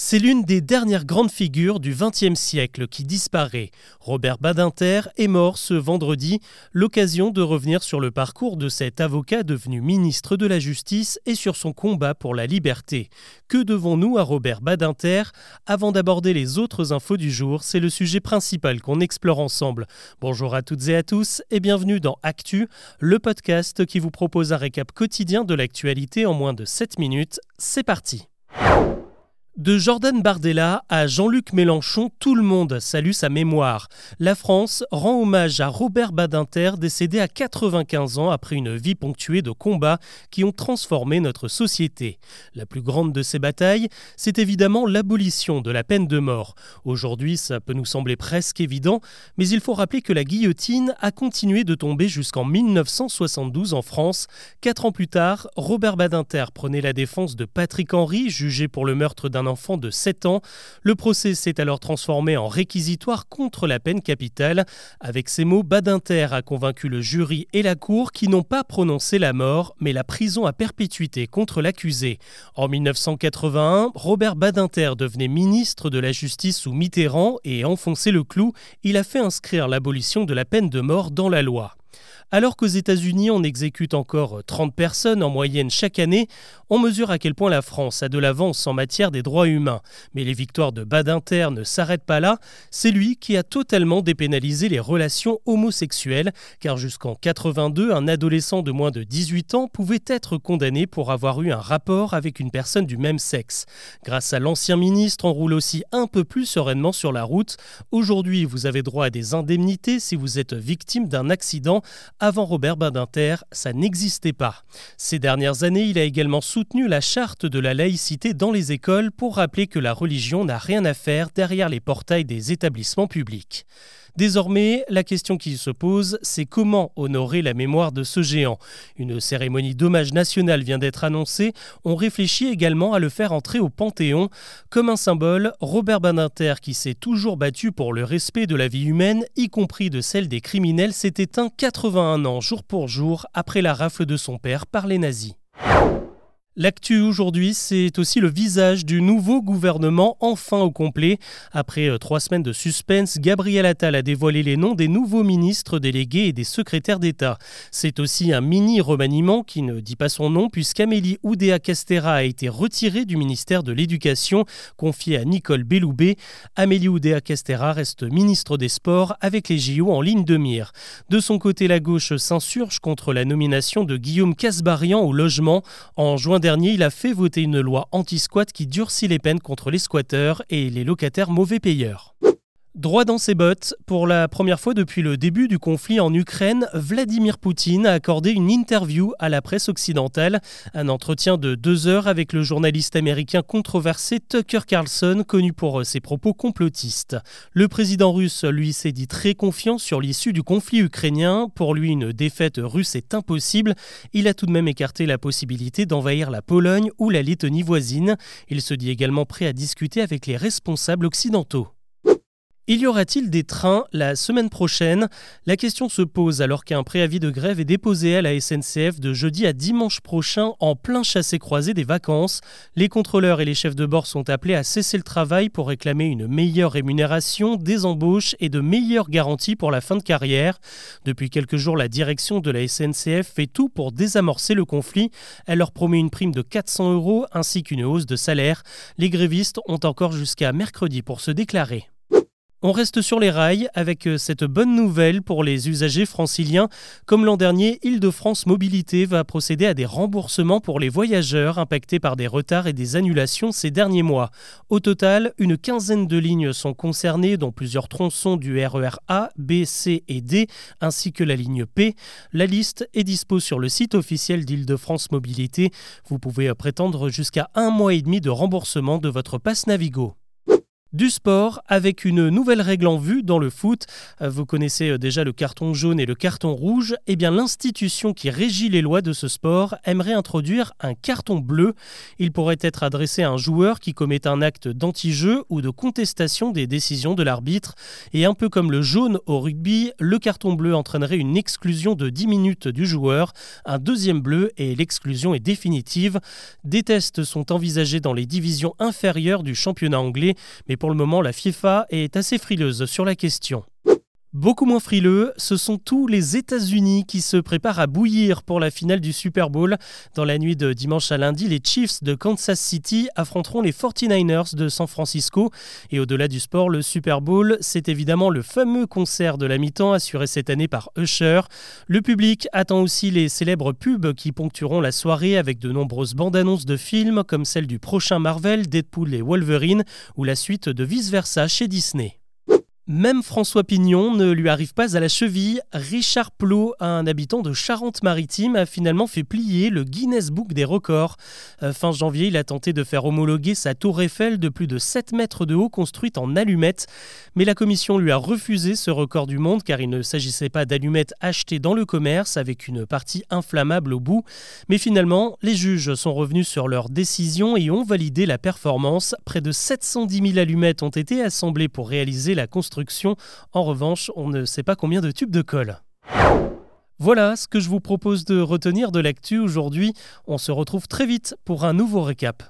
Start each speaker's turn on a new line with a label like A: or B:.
A: C'est l'une des dernières grandes figures du XXe siècle qui disparaît. Robert Badinter est mort ce vendredi, l'occasion de revenir sur le parcours de cet avocat devenu ministre de la Justice et sur son combat pour la liberté. Que devons-nous à Robert Badinter? Avant d'aborder les autres infos du jour, c'est le sujet principal qu'on explore ensemble. Bonjour à toutes et à tous et bienvenue dans Actu, le podcast qui vous propose un récap quotidien de l'actualité en moins de 7 minutes. C'est parti de Jordan Bardella à Jean-Luc Mélenchon, tout le monde salue sa mémoire. La France rend hommage à Robert Badinter, décédé à 95 ans après une vie ponctuée de combats qui ont transformé notre société. La plus grande de ces batailles, c'est évidemment l'abolition de la peine de mort. Aujourd'hui, ça peut nous sembler presque évident, mais il faut rappeler que la guillotine a continué de tomber jusqu'en 1972 en France. Quatre ans plus tard, Robert Badinter prenait la défense de Patrick Henry, jugé pour le meurtre d'un enfant de 7 ans. Le procès s'est alors transformé en réquisitoire contre la peine capitale. Avec ces mots, Badinter a convaincu le jury et la cour qui n'ont pas prononcé la mort, mais la prison à perpétuité contre l'accusé. En 1981, Robert Badinter devenait ministre de la Justice sous Mitterrand et enfonçait le clou, il a fait inscrire l'abolition de la peine de mort dans la loi. Alors qu'aux États-Unis, on exécute encore 30 personnes en moyenne chaque année, on mesure à quel point la France a de l'avance en matière des droits humains. Mais les victoires de Badinter ne s'arrêtent pas là. C'est lui qui a totalement dépénalisé les relations homosexuelles, car jusqu'en 82, un adolescent de moins de 18 ans pouvait être condamné pour avoir eu un rapport avec une personne du même sexe. Grâce à l'ancien ministre, on roule aussi un peu plus sereinement sur la route. Aujourd'hui, vous avez droit à des indemnités si vous êtes victime d'un accident avant Robert Badinter, ça n'existait pas. Ces dernières années, il a également soutenu la charte de la laïcité dans les écoles pour rappeler que la religion n'a rien à faire derrière les portails des établissements publics. Désormais, la question qui se pose, c'est comment honorer la mémoire de ce géant. Une cérémonie d'hommage national vient d'être annoncée. On réfléchit également à le faire entrer au Panthéon. Comme un symbole, Robert Badinter, qui s'est toujours battu pour le respect de la vie humaine, y compris de celle des criminels, s'est éteint 81 ans jour pour jour après la rafle de son père par les nazis. L'actu aujourd'hui, c'est aussi le visage du nouveau gouvernement enfin au complet. Après euh, trois semaines de suspense, Gabriel Attal a dévoilé les noms des nouveaux ministres délégués et des secrétaires d'État. C'est aussi un mini remaniement qui ne dit pas son nom puisqu'Amélie Oudéa-Castera a été retirée du ministère de l'Éducation, confiée à Nicole Belloubet. Amélie Oudéa-Castera reste ministre des Sports avec les JO en ligne de mire. De son côté, la gauche s'insurge contre la nomination de Guillaume Casbarian au logement. En juin dernier, il a fait voter une loi anti-squat qui durcit les peines contre les squatteurs et les locataires mauvais payeurs. Droit dans ses bottes, pour la première fois depuis le début du conflit en Ukraine, Vladimir Poutine a accordé une interview à la presse occidentale, un entretien de deux heures avec le journaliste américain controversé Tucker Carlson, connu pour ses propos complotistes. Le président russe, lui, s'est dit très confiant sur l'issue du conflit ukrainien. Pour lui, une défaite russe est impossible. Il a tout de même écarté la possibilité d'envahir la Pologne ou la Lettonie voisine. Il se dit également prêt à discuter avec les responsables occidentaux. Il y aura-t-il des trains la semaine prochaine? La question se pose alors qu'un préavis de grève est déposé à la SNCF de jeudi à dimanche prochain en plein chassé-croisé des vacances. Les contrôleurs et les chefs de bord sont appelés à cesser le travail pour réclamer une meilleure rémunération, des embauches et de meilleures garanties pour la fin de carrière. Depuis quelques jours, la direction de la SNCF fait tout pour désamorcer le conflit. Elle leur promet une prime de 400 euros ainsi qu'une hausse de salaire. Les grévistes ont encore jusqu'à mercredi pour se déclarer. On reste sur les rails avec euh, cette bonne nouvelle pour les usagers franciliens. Comme l'an dernier, Île-de-France Mobilité va procéder à des remboursements pour les voyageurs impactés par des retards et des annulations ces derniers mois. Au total, une quinzaine de lignes sont concernées, dont plusieurs tronçons du RER e A, B, C et D, ainsi que la ligne P. La liste est dispo sur le site officiel d'Île-de-France Mobilité. Vous pouvez prétendre jusqu'à un mois et demi de remboursement de votre passe Navigo. Du sport avec une nouvelle règle en vue dans le foot. Euh, vous connaissez euh, déjà le carton jaune et le carton rouge. Eh bien, l'institution qui régit les lois de ce sport aimerait introduire un carton bleu. Il pourrait être adressé à un joueur qui commet un acte d'anti-jeu ou de contestation des décisions de l'arbitre. Et un peu comme le jaune au rugby, le carton bleu entraînerait une exclusion de 10 minutes du joueur, un deuxième bleu et l'exclusion est définitive. Des tests sont envisagés dans les divisions inférieures du championnat anglais, mais pour le moment, la FIFA est assez frileuse sur la question. Beaucoup moins frileux, ce sont tous les États-Unis qui se préparent à bouillir pour la finale du Super Bowl. Dans la nuit de dimanche à lundi, les Chiefs de Kansas City affronteront les 49ers de San Francisco. Et au-delà du sport, le Super Bowl, c'est évidemment le fameux concert de la mi-temps assuré cette année par Usher. Le public attend aussi les célèbres pubs qui ponctueront la soirée avec de nombreuses bandes annonces de films comme celle du prochain Marvel, Deadpool et Wolverine ou la suite de Vice Versa chez Disney. Même François Pignon ne lui arrive pas à la cheville. Richard Plot, un habitant de Charente-Maritime, a finalement fait plier le Guinness Book des records. Euh, fin janvier, il a tenté de faire homologuer sa tour Eiffel de plus de 7 mètres de haut construite en allumettes. Mais la commission lui a refusé ce record du monde car il ne s'agissait pas d'allumettes achetées dans le commerce avec une partie inflammable au bout. Mais finalement, les juges sont revenus sur leur décision et ont validé la performance. Près de 710 000 allumettes ont été assemblées pour réaliser la construction en revanche, on ne sait pas combien de tubes de colle. Voilà ce que je vous propose de retenir de l'actu aujourd'hui. On se retrouve très vite pour un nouveau récap.